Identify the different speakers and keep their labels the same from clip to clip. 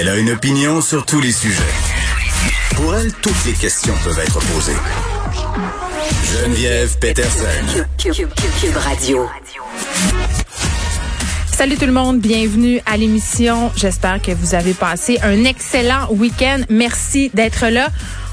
Speaker 1: Elle a une opinion sur tous les sujets. Pour elle, toutes les questions peuvent être posées. Geneviève Peterson.
Speaker 2: Cube Radio.
Speaker 3: Salut tout le monde, bienvenue à l'émission. J'espère que vous avez passé un excellent week-end. Merci d'être là.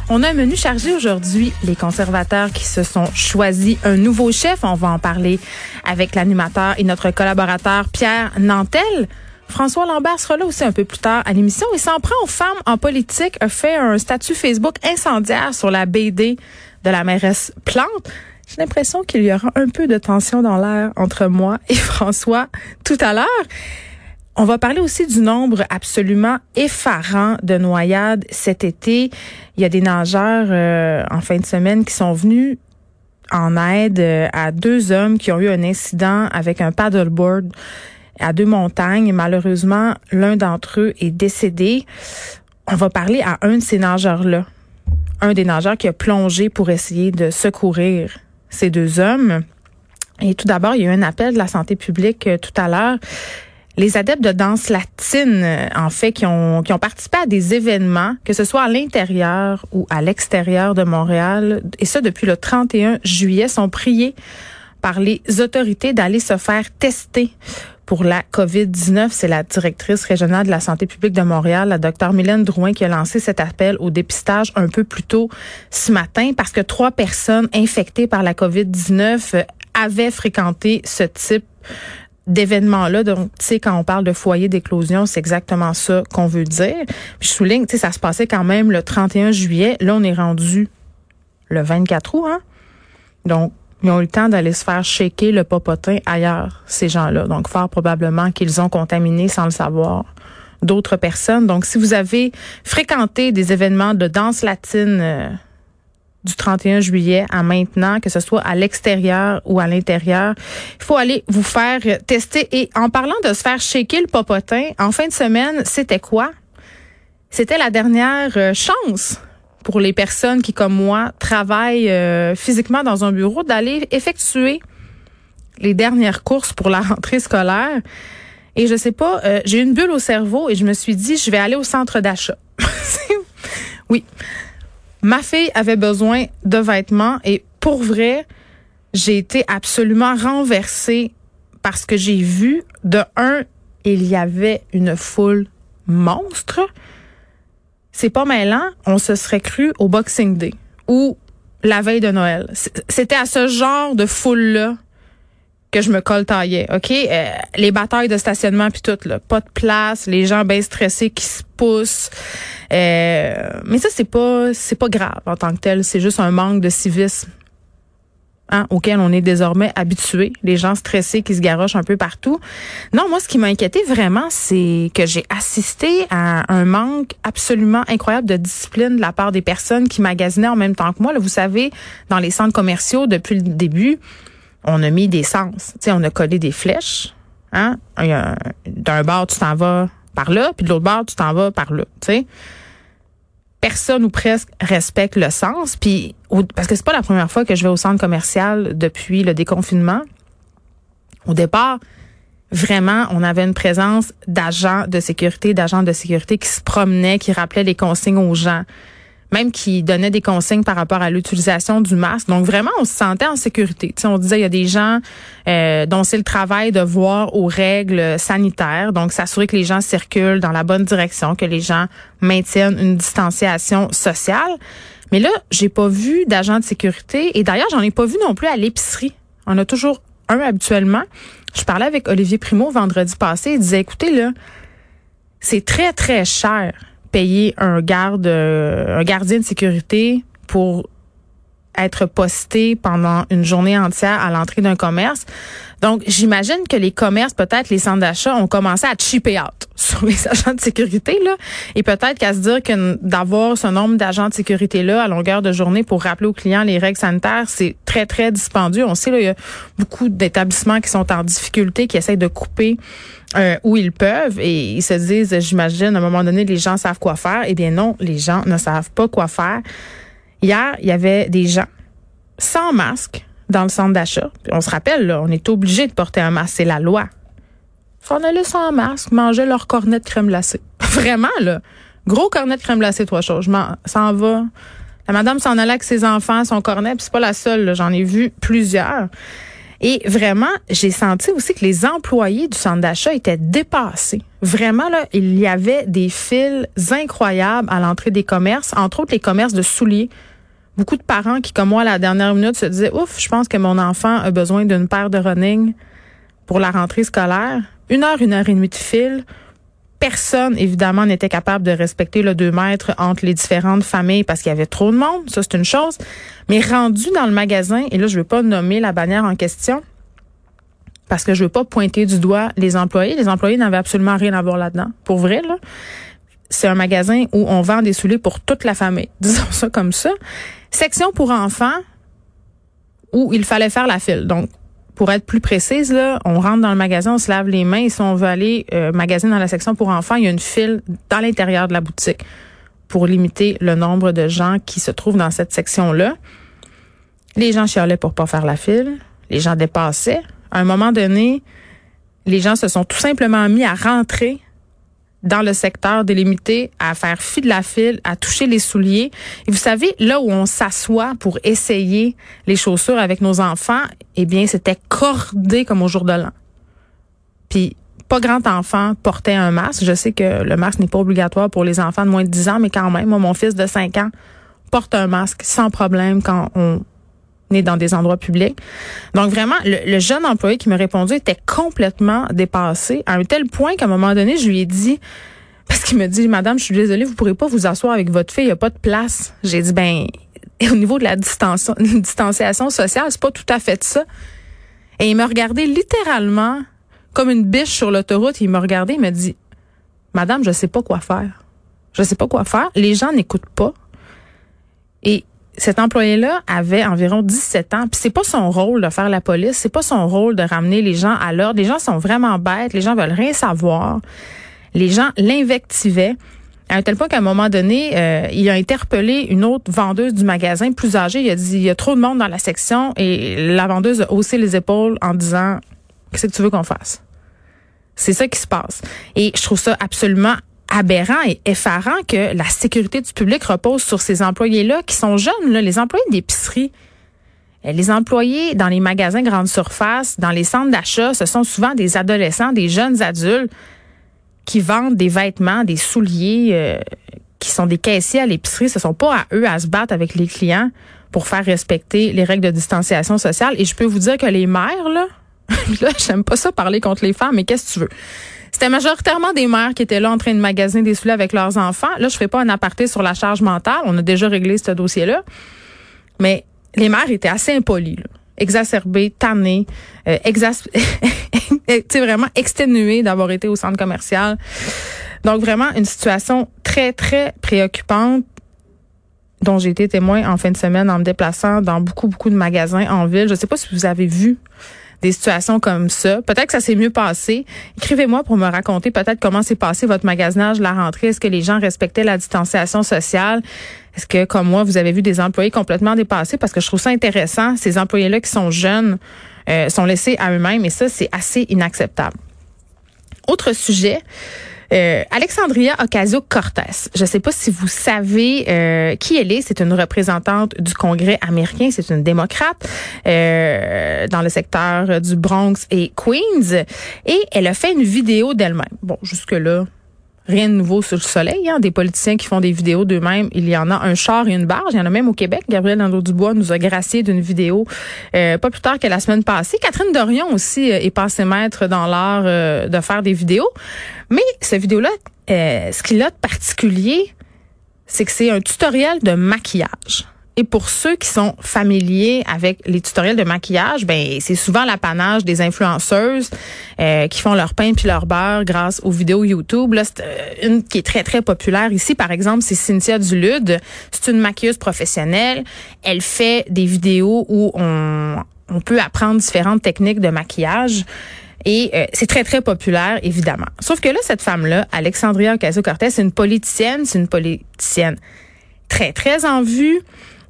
Speaker 3: On a un menu chargé aujourd'hui. Les conservateurs qui se sont choisis un nouveau chef. On va en parler avec l'animateur et notre collaborateur Pierre Nantel. François Lambert sera là aussi un peu plus tard à l'émission. Il s'en prend aux femmes en politique, a fait un statut Facebook incendiaire sur la BD de la mairesse Plante. J'ai l'impression qu'il y aura un peu de tension dans l'air entre moi et François tout à l'heure. On va parler aussi du nombre absolument effarant de noyades cet été. Il y a des nageurs euh, en fin de semaine qui sont venus en aide euh, à deux hommes qui ont eu un incident avec un paddleboard à deux montagnes. Malheureusement, l'un d'entre eux est décédé. On va parler à un de ces nageurs-là, un des nageurs qui a plongé pour essayer de secourir ces deux hommes. Et tout d'abord, il y a eu un appel de la santé publique euh, tout à l'heure les adeptes de danse latine, euh, en fait, qui ont, qui ont participé à des événements, que ce soit à l'intérieur ou à l'extérieur de Montréal, et ça depuis le 31 juillet, sont priés par les autorités d'aller se faire tester pour la COVID-19. C'est la directrice régionale de la santé publique de Montréal, la docteur Mylène Drouin, qui a lancé cet appel au dépistage un peu plus tôt ce matin parce que trois personnes infectées par la COVID-19 avaient fréquenté ce type d'événements-là. Donc, tu sais, quand on parle de foyer d'éclosion, c'est exactement ça qu'on veut dire. Je souligne, tu sais, ça se passait quand même le 31 juillet. Là, on est rendu le 24 août, hein? Donc, ils ont eu le temps d'aller se faire shaker le popotin ailleurs, ces gens-là. Donc, fort probablement qu'ils ont contaminé sans le savoir d'autres personnes. Donc, si vous avez fréquenté des événements de danse latine, euh, du 31 juillet à maintenant, que ce soit à l'extérieur ou à l'intérieur. Il faut aller vous faire tester. Et en parlant de se faire shaker le popotin, en fin de semaine, c'était quoi? C'était la dernière euh, chance pour les personnes qui, comme moi, travaillent euh, physiquement dans un bureau d'aller effectuer les dernières courses pour la rentrée scolaire. Et je sais pas, euh, j'ai une bulle au cerveau et je me suis dit, je vais aller au centre d'achat. oui. Ma fille avait besoin de vêtements et pour vrai, j'ai été absolument renversée parce que j'ai vu de un, il y avait une foule monstre. C'est pas mêlant, on se serait cru au Boxing Day ou la veille de Noël. C'était à ce genre de foule-là que je me coltaillais, OK? Euh, les batailles de stationnement puis tout, là. Pas de place, les gens bien stressés qui se poussent. Euh, mais ça, c'est pas c'est pas grave en tant que tel. C'est juste un manque de civisme. Hein, auquel on est désormais habitué, les gens stressés qui se garochent un peu partout. Non, moi, ce qui m'a inquiété vraiment, c'est que j'ai assisté à un manque absolument incroyable de discipline de la part des personnes qui magasinaient en même temps que moi. Là, vous savez, dans les centres commerciaux, depuis le début, on a mis des sens. sais, on a collé des flèches. Hein? D'un bord, tu t'en vas par là, puis de l'autre bord, tu t'en vas par là. sais. Personne ou presque respecte le sens. Puis parce que c'est pas la première fois que je vais au centre commercial depuis le déconfinement. Au départ, vraiment, on avait une présence d'agents de sécurité, d'agents de sécurité qui se promenaient, qui rappelaient les consignes aux gens même qui donnait des consignes par rapport à l'utilisation du masque. Donc vraiment, on se sentait en sécurité. sais, on disait il y a des gens euh, dont c'est le travail de voir aux règles sanitaires, donc s'assurer que les gens circulent dans la bonne direction, que les gens maintiennent une distanciation sociale. Mais là, j'ai pas vu d'agents de sécurité et d'ailleurs, j'en ai pas vu non plus à l'épicerie. On a toujours un habituellement. Je parlais avec Olivier Primo vendredi passé. Il disait, écoutez là, c'est très très cher payer un garde, euh, un gardien de sécurité pour être posté pendant une journée entière à l'entrée d'un commerce. Donc, j'imagine que les commerces, peut-être les centres d'achat, ont commencé à chipper out sur les agents de sécurité, là. Et peut-être qu'à se dire que d'avoir ce nombre d'agents de sécurité-là à longueur de journée pour rappeler aux clients les règles sanitaires, c'est très, très dispendieux. On sait, là, il y a beaucoup d'établissements qui sont en difficulté, qui essayent de couper euh, où ils peuvent et ils se disent, j'imagine, à un moment donné, les gens savent quoi faire. Eh bien non, les gens ne savent pas quoi faire. Hier, il y avait des gens sans masque dans le centre d'achat. On se rappelle, là, on est obligé de porter un masque, c'est la loi. Allaient sans masque, manger leur cornet de crème glacée. Vraiment, là. Gros cornet de crème glacée, trois choses. Je m'en, s'en va. La madame s'en allait avec ses enfants, son cornet, puis c'est pas la seule, j'en ai vu plusieurs. Et vraiment, j'ai senti aussi que les employés du centre d'achat étaient dépassés. Vraiment, là, il y avait des fils incroyables à l'entrée des commerces, entre autres les commerces de souliers. Beaucoup de parents qui, comme moi, à la dernière minute, se disaient, ouf, je pense que mon enfant a besoin d'une paire de running pour la rentrée scolaire. Une heure, une heure et demie de fil personne, évidemment, n'était capable de respecter le deux mètres entre les différentes familles parce qu'il y avait trop de monde. Ça, c'est une chose. Mais rendu dans le magasin, et là, je ne veux pas nommer la bannière en question parce que je veux pas pointer du doigt les employés. Les employés n'avaient absolument rien à voir là-dedans. Pour vrai, là. C'est un magasin où on vend des souliers pour toute la famille. Disons ça comme ça. Section pour enfants où il fallait faire la file. Donc, pour être plus précise, là, on rentre dans le magasin, on se lave les mains et si on veut aller euh, magasiner dans la section pour enfants, il y a une file dans l'intérieur de la boutique pour limiter le nombre de gens qui se trouvent dans cette section-là. Les gens chialaient pour pas faire la file. Les gens dépassaient. À un moment donné, les gens se sont tout simplement mis à rentrer dans le secteur délimité, à faire fi de la file, à toucher les souliers. Et vous savez, là où on s'assoit pour essayer les chaussures avec nos enfants, eh bien, c'était cordé comme au jour de l'an. Puis, pas grand enfant portait un masque. Je sais que le masque n'est pas obligatoire pour les enfants de moins de 10 ans, mais quand même, moi, mon fils de 5 ans porte un masque sans problème quand on est dans des endroits publics. Donc vraiment, le, jeune employé qui me répondait était complètement dépassé à un tel point qu'à un moment donné, je lui ai dit parce qu'il me dit Madame, je suis désolée, vous pourrez pas vous asseoir avec votre fille, il y a pas de place. J'ai dit ben au niveau de la distanciation sociale, c'est pas tout à fait ça. Et il me regardait littéralement comme une biche sur l'autoroute. Il me regardait, il me dit Madame, je sais pas quoi faire. Je sais pas quoi faire. Les gens n'écoutent pas. Et cet employé-là avait environ 17 ans, puis c'est pas son rôle de faire la police, c'est pas son rôle de ramener les gens à l'ordre. Les gens sont vraiment bêtes, les gens veulent rien savoir. Les gens l'invectivaient à un tel point qu'à un moment donné, euh, il a interpellé une autre vendeuse du magasin plus âgée. Il a dit il y a trop de monde dans la section et la vendeuse a haussé les épaules en disant qu'est-ce que tu veux qu'on fasse? C'est ça qui se passe. Et je trouve ça absolument aberrant et effarant que la sécurité du public repose sur ces employés-là qui sont jeunes, les employés d'épicerie. Euh, les employés dans les magasins grande surface, dans les centres d'achat, ce sont souvent des adolescents, des jeunes adultes qui vendent des vêtements, des souliers, euh, qui sont des caissiers à l'épicerie. Ce sont pas à eux à se battre avec les clients pour faire respecter les règles de distanciation sociale. Et je peux vous dire que les mères, là, là, j'aime pas ça parler contre les femmes, mais qu'est-ce que tu veux? C'était majoritairement des mères qui étaient là en train de magasiner des souliers avec leurs enfants. Là, je fais pas un aparté sur la charge mentale. On a déjà réglé ce dossier-là. Mais les mères étaient assez impolies, là. exacerbées, tannées, euh, vraiment exténuées d'avoir été au centre commercial. Donc vraiment une situation très, très préoccupante dont j'ai été témoin en fin de semaine en me déplaçant dans beaucoup, beaucoup de magasins en ville. Je ne sais pas si vous avez vu des situations comme ça. Peut-être que ça s'est mieux passé. Écrivez-moi pour me raconter peut-être comment s'est passé votre magasinage, la rentrée. Est-ce que les gens respectaient la distanciation sociale? Est-ce que, comme moi, vous avez vu des employés complètement dépassés? Parce que je trouve ça intéressant. Ces employés-là qui sont jeunes euh, sont laissés à eux-mêmes et ça, c'est assez inacceptable. Autre sujet, euh, Alexandria Ocasio-Cortez. Je ne sais pas si vous savez euh, qui elle est. C'est une représentante du Congrès américain. C'est une démocrate euh, dans le secteur du Bronx et Queens. Et elle a fait une vidéo d'elle-même. Bon, jusque-là, rien de nouveau sur le soleil. Hein. Des politiciens qui font des vidéos d'eux-mêmes, il y en a un char et une barge. Il y en a même au Québec. Gabriel Nadeau-Dubois nous a gracié d'une vidéo euh, pas plus tard que la semaine passée. Catherine Dorion aussi euh, est passée maître dans l'art euh, de faire des vidéos. Mais cette vidéo-là, ce qu'il a de particulier, c'est que c'est un tutoriel de maquillage. Et pour ceux qui sont familiers avec les tutoriels de maquillage, ben c'est souvent l'apanage des influenceuses euh, qui font leur pain puis leur beurre grâce aux vidéos YouTube. Là, c'est euh, une qui est très très populaire ici, par exemple, c'est Cynthia Dulude. C'est une maquilleuse professionnelle. Elle fait des vidéos où on on peut apprendre différentes techniques de maquillage. Et euh, c'est très, très populaire, évidemment. Sauf que là, cette femme-là, Alexandria Ocasio-Cortez, c'est une politicienne, c'est une politicienne très, très en vue.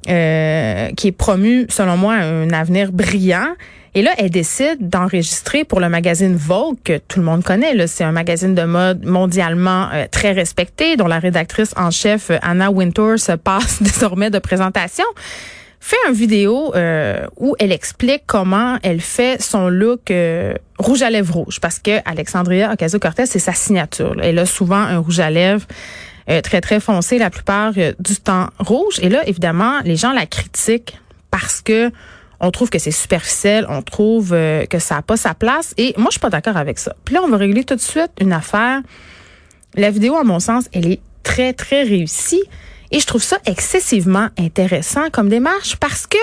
Speaker 3: Euh, qui est promu, selon moi, un avenir brillant. Et là, elle décide d'enregistrer pour le magazine Vogue, que tout le monde connaît. C'est un magazine de mode mondialement euh, très respecté, dont la rédactrice en chef, Anna Wintour, se passe désormais de présentation fait un vidéo euh, où elle explique comment elle fait son look euh, rouge à lèvres rouge parce que Alexandria Ocasio-Cortez c'est sa signature. Elle a souvent un rouge à lèvres euh, très très foncé la plupart du temps rouge et là évidemment les gens la critiquent parce que on trouve que c'est superficiel, on trouve que ça n'a pas sa place et moi je suis pas d'accord avec ça. Puis là on va régler tout de suite une affaire. La vidéo à mon sens, elle est très très réussie. Et je trouve ça excessivement intéressant comme démarche parce que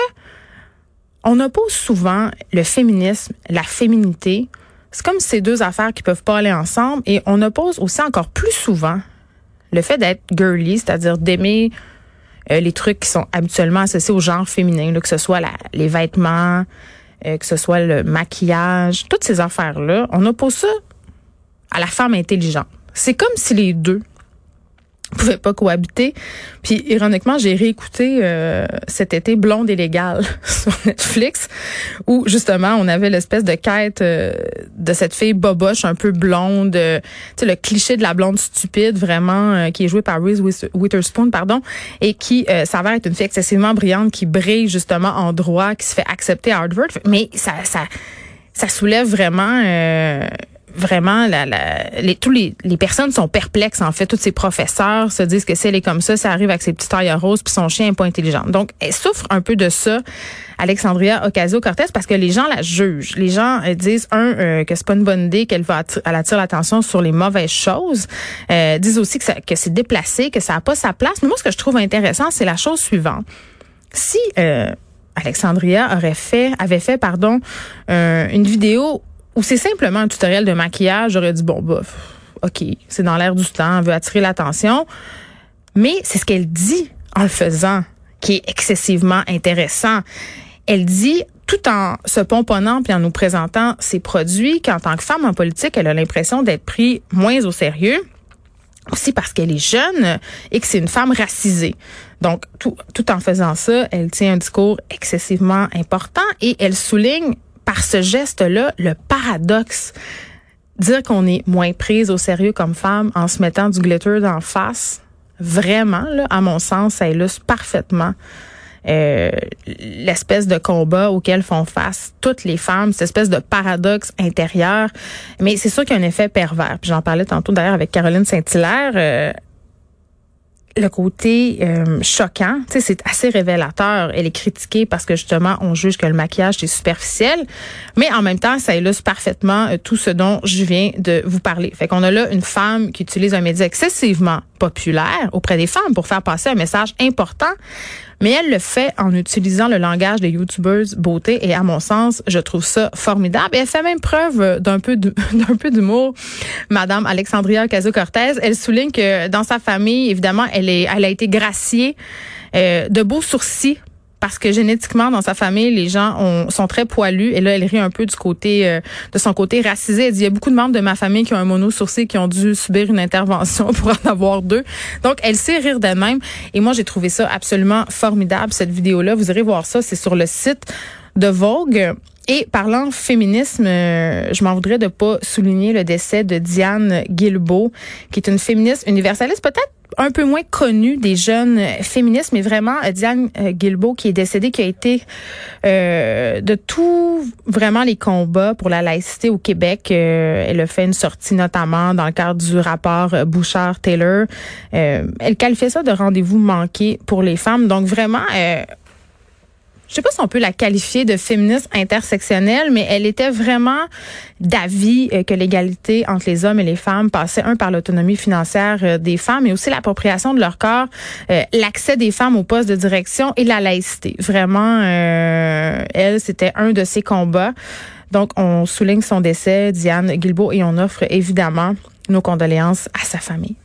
Speaker 3: on oppose souvent le féminisme, la féminité. C'est comme ces deux affaires qui peuvent pas aller ensemble et on oppose aussi encore plus souvent le fait d'être girly, c'est-à-dire d'aimer euh, les trucs qui sont habituellement associés au genre féminin, que ce soit les vêtements, euh, que ce soit le maquillage, toutes ces affaires-là. On oppose ça à la femme intelligente. C'est comme si les deux pouvaient pas cohabiter. Puis ironiquement, j'ai réécouté euh, cet été Blonde et légale sur Netflix où justement on avait l'espèce de quête euh, de cette fille boboche un peu blonde, euh, tu sais le cliché de la blonde stupide vraiment qui est jouée par Reese Witherspoon pardon et qui s'avère être une fille excessivement brillante qui brille justement en droit, qui se fait accepter à Harvard, mais ça ça ça soulève vraiment vraiment la, les, tous les, les personnes sont perplexes en fait. Tous ces professeurs se disent que si elle est comme ça ça arrive avec ses petits tailles roses puis son chien est pas intelligent. Donc elle souffre un peu de ça Alexandria Ocasio-Cortez parce que les gens la jugent. Les gens euh, disent un euh, que c'est pas une bonne idée qu'elle va elle attire l'attention sur les mauvaises choses. Euh, disent aussi que, que c'est déplacé que ça a pas sa place. Mais moi ce que je trouve intéressant c'est la chose suivante. Si euh, Alexandria aurait fait avait fait pardon une vidéo ou c'est simplement un tutoriel de maquillage, j'aurais dit, bon, bof, OK, c'est dans l'air du temps, on veut attirer l'attention. Mais c'est ce qu'elle dit en le faisant qui est excessivement intéressant. Elle dit, tout en se pomponnant puis en nous présentant ses produits, qu'en tant que femme en politique, elle a l'impression d'être prise moins au sérieux aussi parce qu'elle est jeune et que c'est une femme racisée. Donc, tout, tout en faisant ça, elle tient un discours excessivement important et elle souligne par ce geste-là le paradoxe. Dire qu'on est moins prise au sérieux comme femme en se mettant du glitter d'en face, vraiment, là, à mon sens, ça illustre parfaitement euh, l'espèce de combat auquel font face toutes les femmes, cette espèce de paradoxe intérieur. Mais c'est sûr qu'il y a un effet pervers. J'en parlais tantôt d'ailleurs avec Caroline Saint-Hilaire. Euh, le côté euh, choquant, tu sais, c'est assez révélateur. Elle est critiquée parce que justement, on juge que le maquillage est superficiel, mais en même temps, ça illustre parfaitement euh, tout ce dont je viens de vous parler. Fait qu'on a là une femme qui utilise un média excessivement populaire auprès des femmes pour faire passer un message important, mais elle le fait en utilisant le langage des YouTubers beauté et à mon sens, je trouve ça formidable. Et elle fait même preuve d'un peu d'un peu d'humour. Madame Alexandria Ocasio-Cortez, elle souligne que dans sa famille, évidemment, elle est elle a été graciée euh, de beaux sourcils parce que génétiquement dans sa famille les gens ont, sont très poilus. Et là elle rit un peu du côté euh, de son côté racisé. Elle dit il y a beaucoup de membres de ma famille qui ont un mono sourcil qui ont dû subir une intervention pour en avoir deux. Donc elle sait rire d'elle-même. Et moi j'ai trouvé ça absolument formidable cette vidéo là vous irez voir ça. C'est sur le site de Vogue. Et parlant féminisme, euh, je m'en voudrais de pas souligner le décès de Diane Guilbeault, qui est une féministe universaliste, peut-être un peu moins connue des jeunes féministes, mais vraiment euh, Diane euh, Guilbeault qui est décédée, qui a été de tout vraiment les combats pour la laïcité au Québec. elle a fait une sortie notamment dans le cadre du rapport Bouchard-Taylor. elle qualifiait ça de rendez-vous manqué pour les femmes. Donc vraiment je sais pas si on peut la qualifier de féministe intersectionnelle, mais elle était vraiment d'avis euh, que l'égalité entre les hommes et les femmes passait un par l'autonomie financière euh, des femmes, mais aussi l'appropriation de leur corps, euh, l'accès des femmes aux postes de direction et la laïcité. Vraiment, elle, c'était un de ses combats. Donc, on souligne son décès, Diane Guilbeault, et on offre évidemment nos condoléances à sa famille.